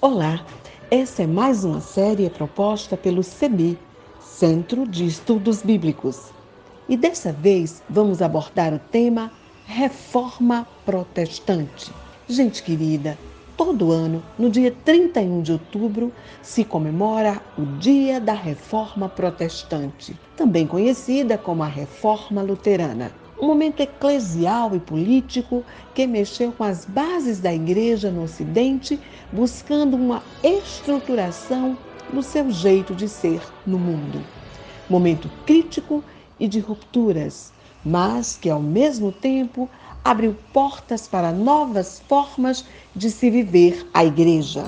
Olá, essa é mais uma série proposta pelo CEBI, Centro de Estudos Bíblicos. E dessa vez vamos abordar o tema Reforma Protestante. Gente querida, todo ano, no dia 31 de outubro, se comemora o Dia da Reforma Protestante, também conhecida como a Reforma Luterana um momento eclesial e político que mexeu com as bases da igreja no Ocidente, buscando uma estruturação do seu jeito de ser no mundo. Momento crítico e de rupturas, mas que ao mesmo tempo abriu portas para novas formas de se viver a igreja.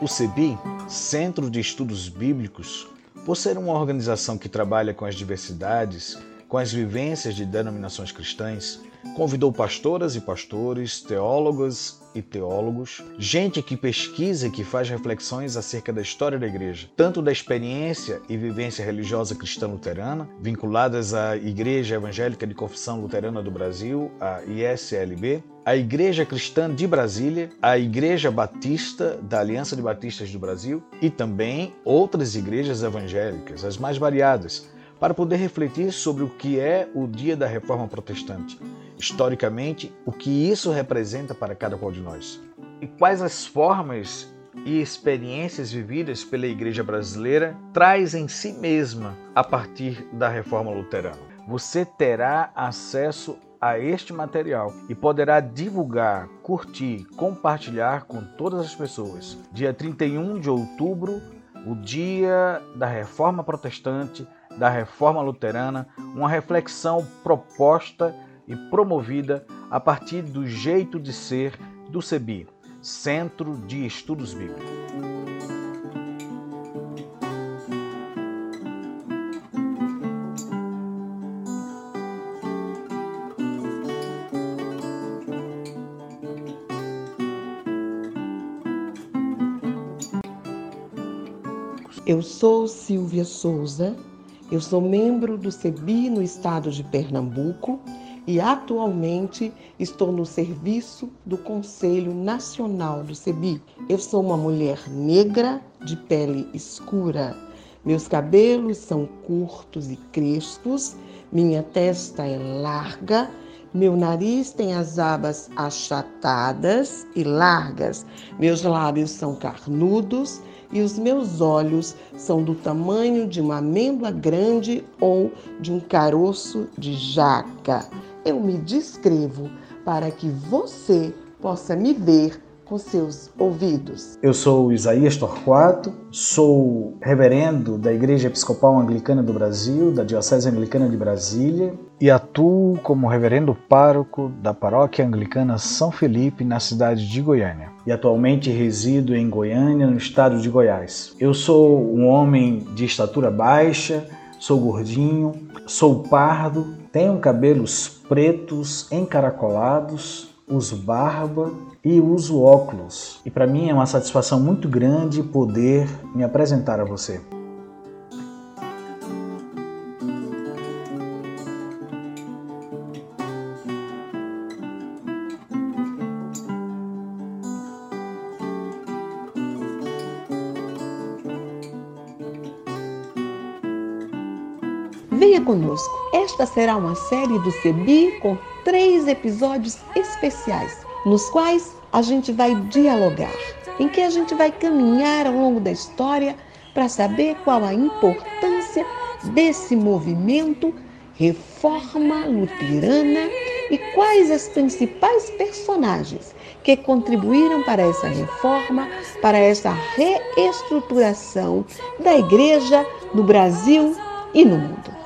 O CEBI, Centro de Estudos Bíblicos, por ser uma organização que trabalha com as diversidades, com as vivências de denominações cristãs, convidou pastoras e pastores, teólogas e teólogos, gente que pesquisa e que faz reflexões acerca da história da igreja, tanto da experiência e vivência religiosa cristã luterana, vinculadas à Igreja Evangélica de Confissão Luterana do Brasil, a ISLB, a Igreja Cristã de Brasília, a Igreja Batista da Aliança de Batistas do Brasil e também outras igrejas evangélicas, as mais variadas, para poder refletir sobre o que é o dia da Reforma Protestante, historicamente, o que isso representa para cada qual de nós e quais as formas e experiências vividas pela Igreja brasileira traz em si mesma a partir da Reforma Luterana. Você terá acesso a este material e poderá divulgar, curtir, compartilhar com todas as pessoas. Dia 31 de outubro, o dia da Reforma Protestante, da Reforma Luterana, uma reflexão proposta e promovida a partir do jeito de ser do CEBI, Centro de Estudos Bíblicos. Eu sou Silvia Souza, eu sou membro do CEBI no estado de Pernambuco e atualmente estou no serviço do Conselho Nacional do CEBI. Eu sou uma mulher negra de pele escura. Meus cabelos são curtos e crespos, minha testa é larga, meu nariz tem as abas achatadas e largas, meus lábios são carnudos e os meus olhos são do tamanho de uma amêndoa grande ou de um caroço de jaca. Eu me descrevo para que você possa me ver com seus ouvidos. Eu sou Isaías Torquato, sou reverendo da Igreja Episcopal Anglicana do Brasil, da Diocese Anglicana de Brasília, e atuo como reverendo pároco da Paróquia Anglicana São Felipe, na cidade de Goiânia. E atualmente resido em Goiânia, no estado de Goiás. Eu sou um homem de estatura baixa, sou gordinho, sou pardo, tenho cabelos pretos encaracolados, uso barba e uso óculos. E para mim é uma satisfação muito grande poder me apresentar a você. Venha conosco. Esta será uma série do CEBI com três episódios especiais, nos quais a gente vai dialogar, em que a gente vai caminhar ao longo da história para saber qual a importância desse movimento Reforma Luterana e quais as principais personagens que contribuíram para essa reforma, para essa reestruturação da igreja no Brasil e no mundo.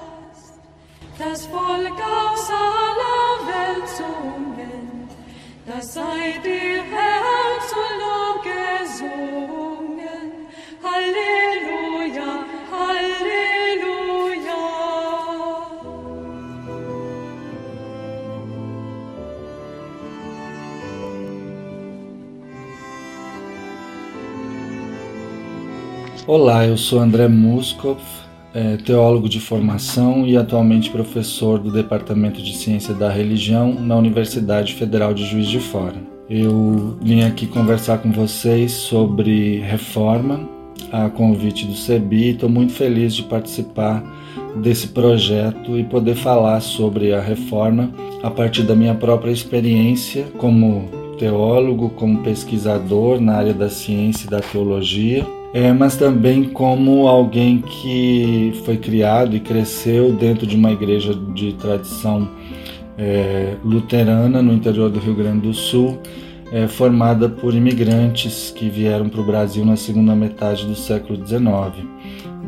das Olá, eu sou André Muskov, é, teólogo de formação e atualmente professor do Departamento de Ciência da Religião na Universidade Federal de Juiz de Fora. Eu vim aqui conversar com vocês sobre reforma, a convite do CEBI, estou muito feliz de participar desse projeto e poder falar sobre a reforma a partir da minha própria experiência como teólogo, como pesquisador na área da ciência e da teologia é, mas também como alguém que foi criado e cresceu dentro de uma igreja de tradição é, luterana no interior do Rio Grande do Sul, é, formada por imigrantes que vieram para o Brasil na segunda metade do século XIX.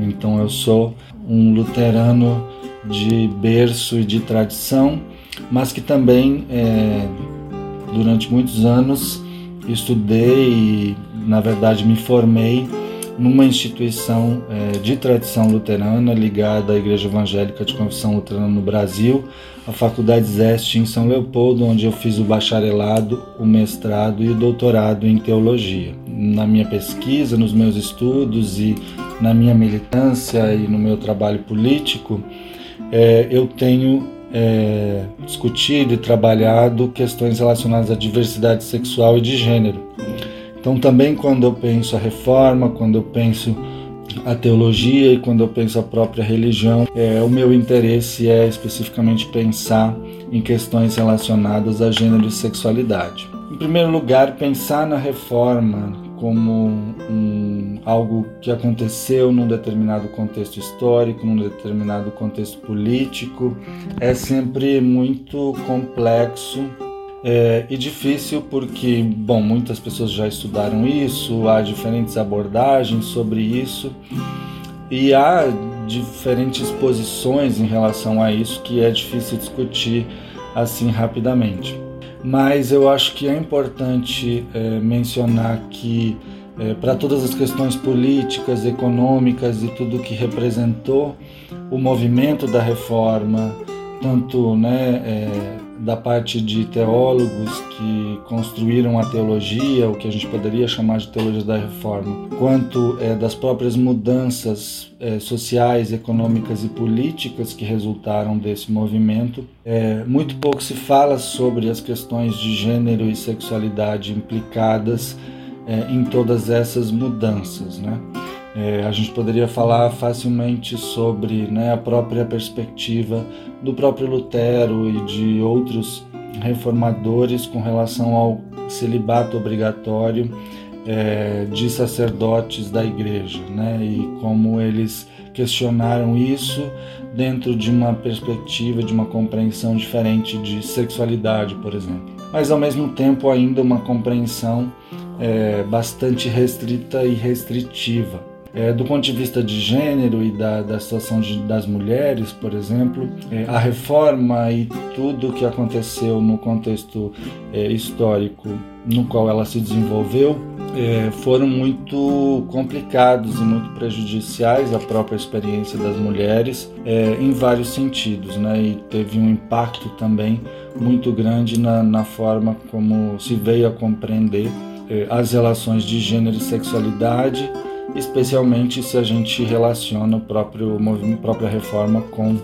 Então eu sou um luterano de berço e de tradição, mas que também é, durante muitos anos estudei e na verdade me formei numa instituição é, de tradição luterana ligada à Igreja Evangélica de Confissão Luterana no Brasil, a Faculdade Zeste em São Leopoldo, onde eu fiz o bacharelado, o mestrado e o doutorado em teologia. Na minha pesquisa, nos meus estudos e na minha militância e no meu trabalho político, é, eu tenho é, discutido e trabalhado questões relacionadas à diversidade sexual e de gênero então, também quando eu penso a reforma, quando eu penso a teologia e quando eu penso a própria religião, é, o meu interesse é especificamente pensar em questões relacionadas a gênero e sexualidade. Em primeiro lugar, pensar na reforma como um, algo que aconteceu num determinado contexto histórico, num determinado contexto político, é sempre muito complexo é, e difícil porque, bom, muitas pessoas já estudaram isso, há diferentes abordagens sobre isso e há diferentes posições em relação a isso que é difícil discutir assim rapidamente. Mas eu acho que é importante é, mencionar que é, para todas as questões políticas, econômicas e tudo que representou o movimento da reforma, tanto né, é, da parte de teólogos que construíram a teologia, o que a gente poderia chamar de teologia da reforma, quanto é, das próprias mudanças é, sociais, econômicas e políticas que resultaram desse movimento. É, muito pouco se fala sobre as questões de gênero e sexualidade implicadas é, em todas essas mudanças, né? É, a gente poderia falar facilmente sobre né, a própria perspectiva do próprio Lutero e de outros reformadores com relação ao celibato obrigatório é, de sacerdotes da igreja, né, e como eles questionaram isso dentro de uma perspectiva, de uma compreensão diferente de sexualidade, por exemplo. Mas ao mesmo tempo ainda uma compreensão é, bastante restrita e restritiva. É, do ponto de vista de gênero e da, da situação de, das mulheres, por exemplo, é, a reforma e tudo o que aconteceu no contexto é, histórico no qual ela se desenvolveu é, foram muito complicados e muito prejudiciais à própria experiência das mulheres é, em vários sentidos, né? E teve um impacto também muito grande na, na forma como se veio a compreender é, as relações de gênero e sexualidade especialmente se a gente relaciona o próprio movimento, própria reforma com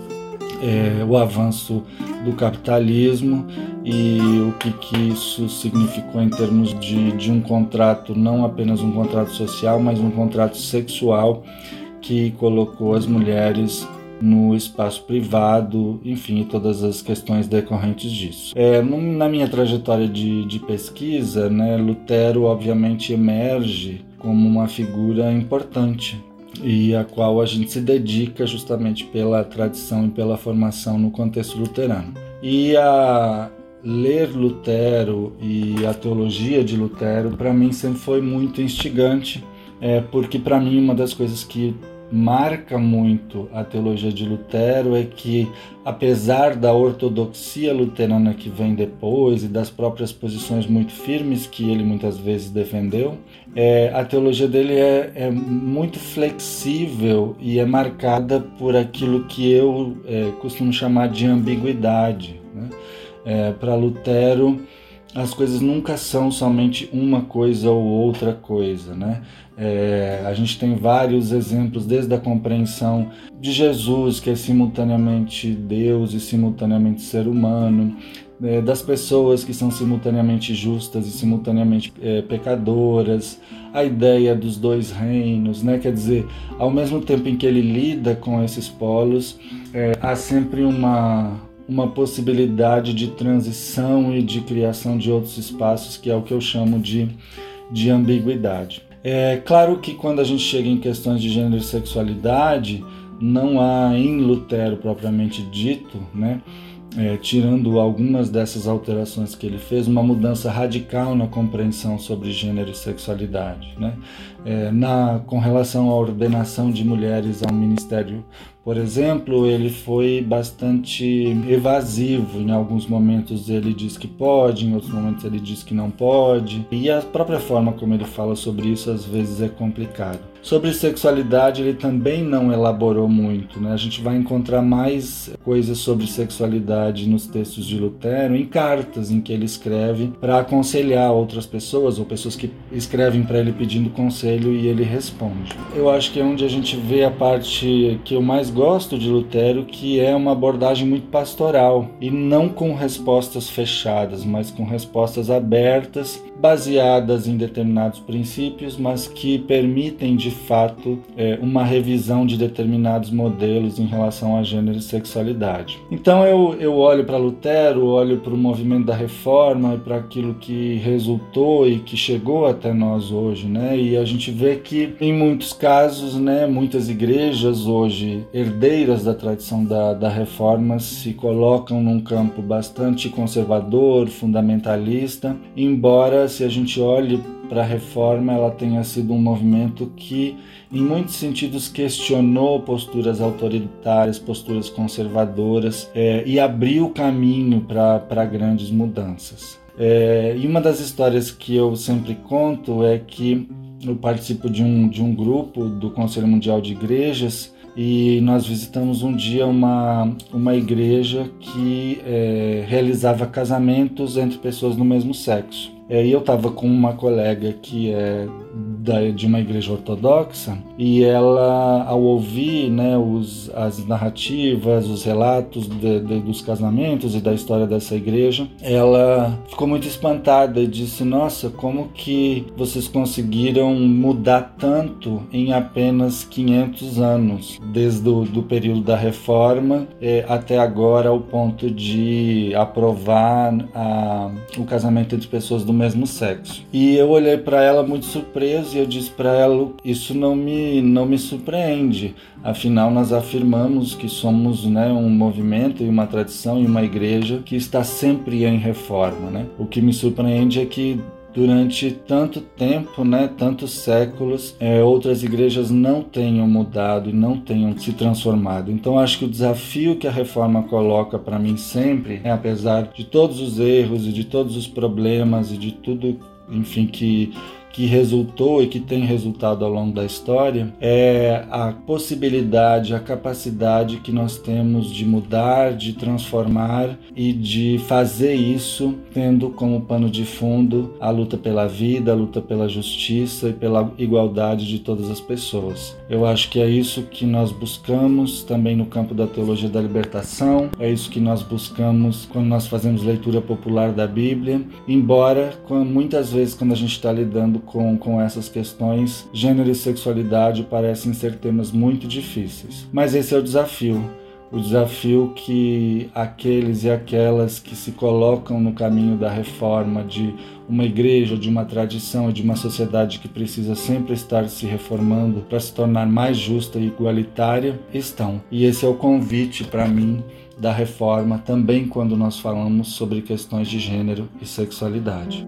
é, o avanço do capitalismo e o que, que isso significou em termos de, de um contrato, não apenas um contrato social, mas um contrato sexual que colocou as mulheres no espaço privado, enfim, todas as questões decorrentes disso. É, na minha trajetória de, de pesquisa, né, Lutero obviamente emerge como uma figura importante e a qual a gente se dedica justamente pela tradição e pela formação no contexto luterano. E a ler Lutero e a teologia de Lutero para mim sempre foi muito instigante, é, porque para mim uma das coisas que marca muito a teologia de Lutero é que, apesar da ortodoxia luterana que vem depois e das próprias posições muito firmes que ele muitas vezes defendeu, é, a teologia dele é, é, muito flexível e é marcada por aquilo que eu é, costumo chamar de ambiguidade. Né? É, Para Lutero, as coisas nunca são somente uma coisa ou outra coisa, né? É, a gente tem vários exemplos, desde a compreensão de Jesus, que é simultaneamente Deus e simultaneamente ser humano, é, das pessoas que são simultaneamente justas e simultaneamente é, pecadoras, a ideia dos dois reinos, né? Quer dizer, ao mesmo tempo em que ele lida com esses polos, é, há sempre uma uma possibilidade de transição e de criação de outros espaços, que é o que eu chamo de, de ambiguidade. É claro que quando a gente chega em questões de gênero e sexualidade, não há em Lutero propriamente dito, né, é, tirando algumas dessas alterações que ele fez, uma mudança radical na compreensão sobre gênero e sexualidade. Né? É, na, com relação à ordenação de mulheres ao ministério por exemplo, ele foi bastante evasivo. Em alguns momentos ele diz que pode, em outros momentos ele diz que não pode. E a própria forma como ele fala sobre isso às vezes é complicado. Sobre sexualidade, ele também não elaborou muito. Né? A gente vai encontrar mais coisas sobre sexualidade nos textos de Lutero, em cartas em que ele escreve para aconselhar outras pessoas ou pessoas que escrevem para ele pedindo conselho e ele responde. Eu acho que é onde a gente vê a parte que eu mais gosto de Lutero, que é uma abordagem muito pastoral e não com respostas fechadas, mas com respostas abertas, baseadas em determinados princípios, mas que permitem de fato é, uma revisão de determinados modelos em relação a gênero e sexualidade. Então eu, eu olho para Lutero, olho para o movimento da reforma e para aquilo que resultou e que chegou até nós hoje, né? E a gente vê que em muitos casos, né, muitas igrejas hoje herdeiras da tradição da, da reforma se colocam num campo bastante conservador, fundamentalista, embora se a gente olhe para a reforma, ela tenha sido um movimento que, em muitos sentidos, questionou posturas autoritárias, posturas conservadoras é, e abriu caminho para grandes mudanças. É, e uma das histórias que eu sempre conto é que eu participo de um, de um grupo do Conselho Mundial de Igrejas e nós visitamos um dia uma, uma igreja que é, realizava casamentos entre pessoas do mesmo sexo. É, e eu estava com uma colega que é da, de uma igreja ortodoxa e ela, ao ouvir né, os, as narrativas, os relatos de, de, dos casamentos e da história dessa igreja, ela ficou muito espantada e disse: Nossa, como que vocês conseguiram mudar tanto em apenas 500 anos, desde o do período da reforma é, até agora, ao ponto de aprovar a, o casamento entre pessoas do mesmo sexo. E eu olhei para ela muito surpreso e eu disse para ela: Isso não me, não me surpreende. Afinal, nós afirmamos que somos né, um movimento e uma tradição e uma igreja que está sempre em reforma. Né? O que me surpreende é que durante tanto tempo, né, tantos séculos, é, outras igrejas não tenham mudado e não tenham se transformado. Então acho que o desafio que a reforma coloca para mim sempre, é, apesar de todos os erros e de todos os problemas e de tudo, enfim, que que resultou e que tem resultado ao longo da história é a possibilidade, a capacidade que nós temos de mudar, de transformar e de fazer isso tendo como pano de fundo a luta pela vida, a luta pela justiça e pela igualdade de todas as pessoas. Eu acho que é isso que nós buscamos também no campo da teologia da libertação, é isso que nós buscamos quando nós fazemos leitura popular da Bíblia, embora muitas vezes quando a gente está lidando com, com essas questões, gênero e sexualidade parecem ser temas muito difíceis. Mas esse é o desafio. O desafio que aqueles e aquelas que se colocam no caminho da reforma de uma igreja, de uma tradição, de uma sociedade que precisa sempre estar se reformando para se tornar mais justa e igualitária, estão. E esse é o convite para mim da reforma também quando nós falamos sobre questões de gênero e sexualidade.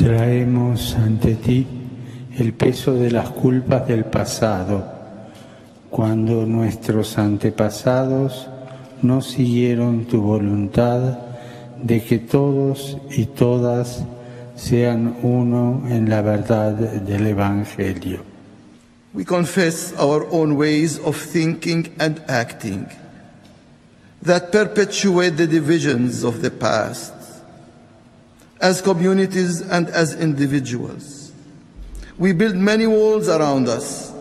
Traemos ante ti el peso de las culpas del pasado, cuando nuestros antepasados no siguieron tu voluntad de que todos y todas sean uno en la verdad del Evangelio. We confess our own ways of thinking and acting that perpetuate the divisions of the past as communities and as individuals. We build many walls around us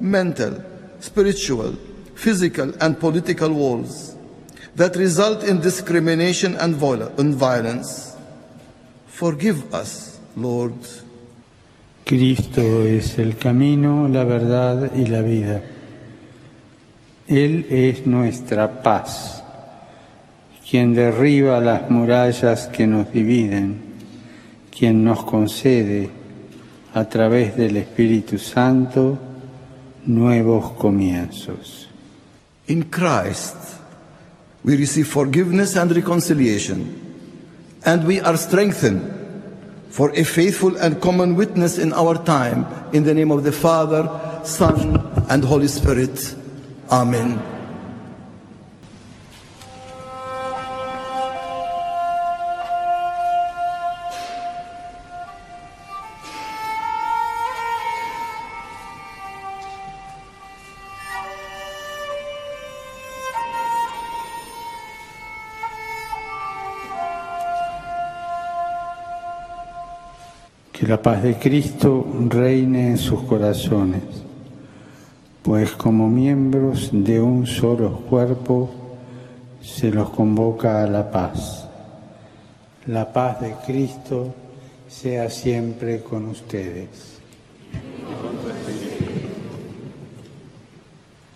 mental, spiritual, physical, and political walls that result in discrimination and, violence. Forgive us, Lord. Cristo es el camino, la verdad y la vida. Él es nuestra paz, quien derriba las murallas que nos dividen, quien nos concede a través del Espíritu Santo nuevos comienzos. In Christ, we receive forgiveness and reconciliation, and we are strengthened for a faithful and common witness in our time. In the name of the Father, Son, and Holy Spirit. Amen. Que la paz de Cristo reine en sus corazones, pues como miembros de un solo cuerpo se los convoca a la paz. La paz de Cristo sea siempre con ustedes.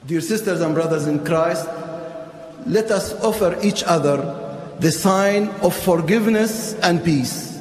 Dear sisters and brothers in Christ, let us offer each other the sign of forgiveness and peace.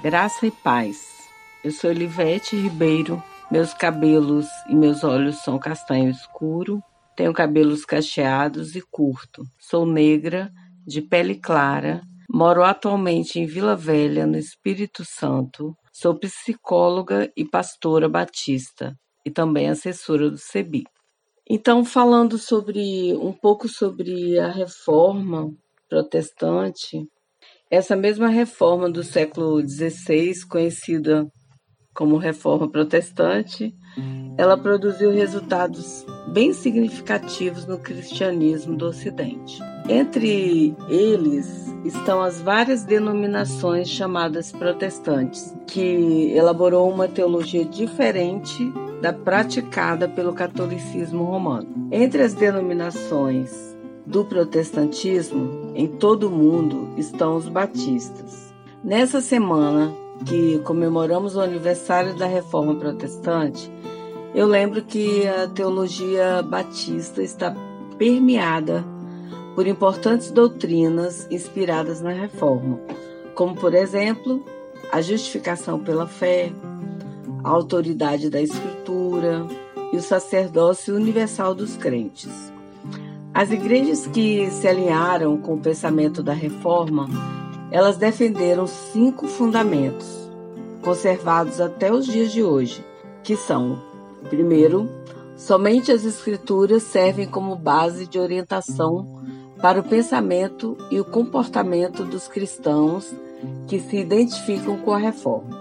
Graça e paz. Eu sou Elivete Ribeiro. Meus cabelos e meus olhos são castanho escuro. Tenho cabelos cacheados e curto. Sou negra, de pele clara. Moro atualmente em Vila Velha, no Espírito Santo. Sou psicóloga e pastora batista e também assessora do CEBI. Então, falando sobre um pouco sobre a reforma protestante, essa mesma reforma do século XVI, conhecida como Reforma Protestante, ela produziu resultados bem significativos no cristianismo do Ocidente. Entre eles estão as várias denominações chamadas protestantes, que elaborou uma teologia diferente da praticada pelo catolicismo romano. Entre as denominações do protestantismo em todo o mundo estão os batistas. Nessa semana que comemoramos o aniversário da Reforma Protestante, eu lembro que a teologia batista está permeada por importantes doutrinas inspiradas na Reforma, como, por exemplo, a justificação pela fé, a autoridade da Escritura e o sacerdócio universal dos crentes. As igrejas que se alinharam com o pensamento da reforma, elas defenderam cinco fundamentos, conservados até os dias de hoje, que são: primeiro, somente as escrituras servem como base de orientação para o pensamento e o comportamento dos cristãos que se identificam com a reforma.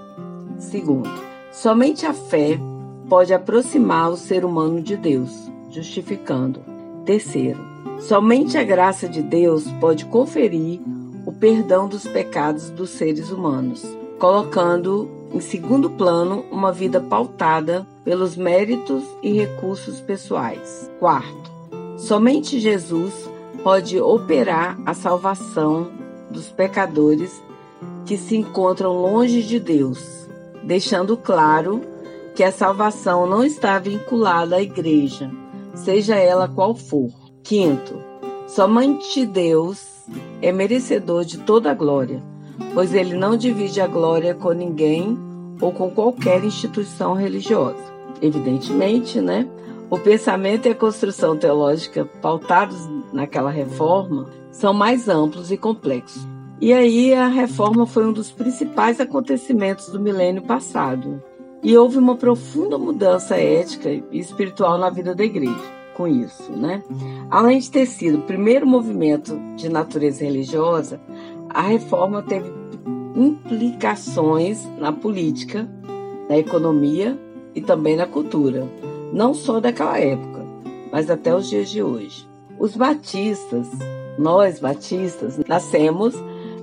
Segundo, somente a fé pode aproximar o ser humano de Deus, justificando. Terceiro, somente a graça de Deus pode conferir o perdão dos pecados dos seres humanos, colocando em segundo plano uma vida pautada pelos méritos e recursos pessoais. Quarto, somente Jesus pode operar a salvação dos pecadores que se encontram longe de Deus, deixando claro que a salvação não está vinculada à igreja, seja ela qual for. Quinto, somente Deus é merecedor de toda a glória, pois ele não divide a glória com ninguém ou com qualquer instituição religiosa. Evidentemente, né? O pensamento e a construção teológica pautados naquela reforma são mais amplos e complexos. E aí a reforma foi um dos principais acontecimentos do milênio passado. E houve uma profunda mudança ética e espiritual na vida da igreja com isso, né? Além de ter sido o primeiro movimento de natureza religiosa, a reforma teve implicações na política, na economia e também na cultura, não só daquela época, mas até os dias de hoje. Os batistas, nós batistas, nascemos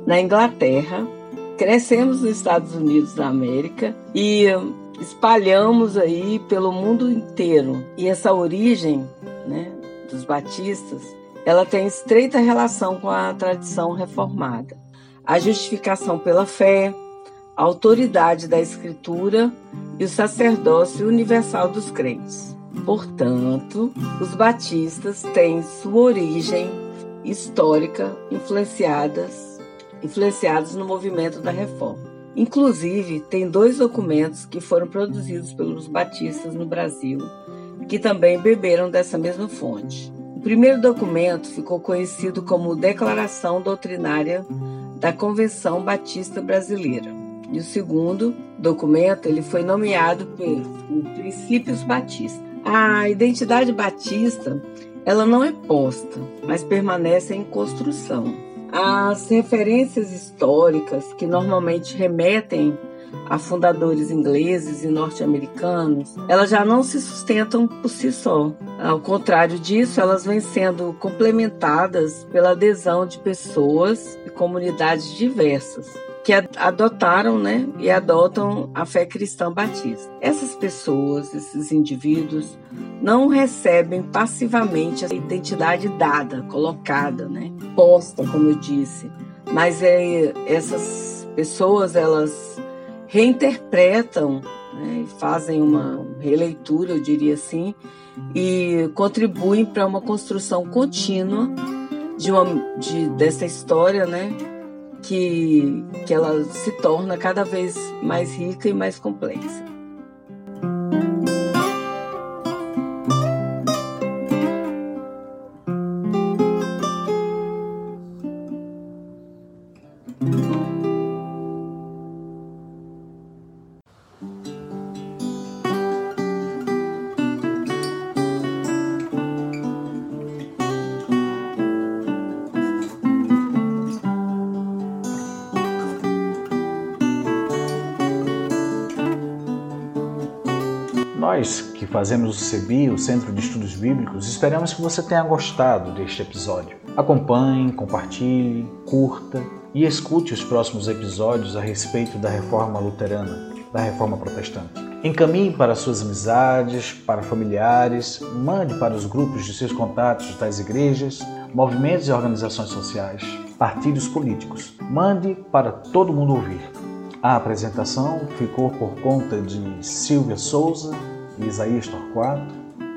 na Inglaterra, crescemos nos Estados Unidos da América e espalhamos aí pelo mundo inteiro. E essa origem né, dos batistas, ela tem estreita relação com a tradição reformada. A justificação pela fé, a autoridade da Escritura e o sacerdócio universal dos crentes. Portanto, os batistas têm sua origem histórica influenciadas influenciados no movimento da reforma. Inclusive, tem dois documentos que foram produzidos pelos batistas no Brasil, que também beberam dessa mesma fonte. O primeiro documento ficou conhecido como Declaração Doutrinária da Convenção Batista Brasileira. E o segundo documento ele foi nomeado por Princípios Batistas. A identidade batista ela não é posta, mas permanece em construção. As referências históricas que normalmente remetem a fundadores ingleses e norte-americanos, elas já não se sustentam por si só. Ao contrário disso, elas vêm sendo complementadas pela adesão de pessoas e comunidades diversas que adotaram né, e adotam a fé cristã batista. Essas pessoas, esses indivíduos, não recebem passivamente a identidade dada, colocada, né, posta, como eu disse, mas é, essas pessoas elas reinterpretam né, fazem uma releitura, eu diria assim, e contribuem para uma construção contínua de uma, de, dessa história, né, que, que ela se torna cada vez mais rica e mais complexa. Nós que fazemos o CEBI, o Centro de Estudos Bíblicos, esperamos que você tenha gostado deste episódio. Acompanhe, compartilhe, curta e escute os próximos episódios a respeito da reforma luterana, da reforma protestante. Encaminhe para suas amizades, para familiares, mande para os grupos de seus contatos das igrejas, movimentos e organizações sociais, partidos políticos. Mande para todo mundo ouvir. A apresentação ficou por conta de Silvia Souza e Isaías Torquato,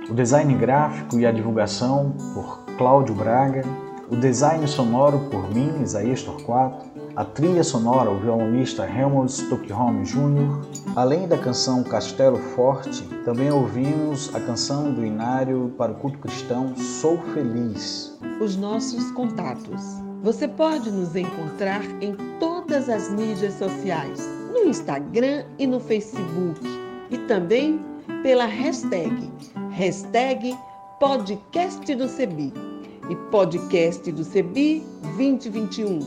o design gráfico e a divulgação por Cláudio Braga, o design sonoro por mim, Isaías Torquato, a trilha sonora, o violonista Helmut Stockholm Jr., além da canção Castelo Forte, também ouvimos a canção do Inário para o culto cristão Sou Feliz. Os nossos contatos. Você pode nos encontrar em todas as mídias sociais, no Instagram e no Facebook, e também pela hashtag, hashtag podcast do Cebi e podcast do Cebi 2021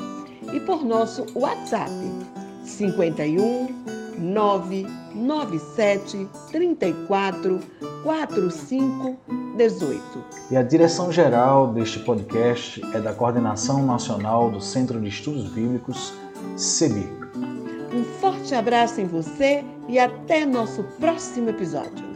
e por nosso WhatsApp 51 997 34 45 18. E a direção geral deste podcast é da Coordenação Nacional do Centro de Estudos Bíblicos, CEBI. Forte abraço em você e até nosso próximo episódio.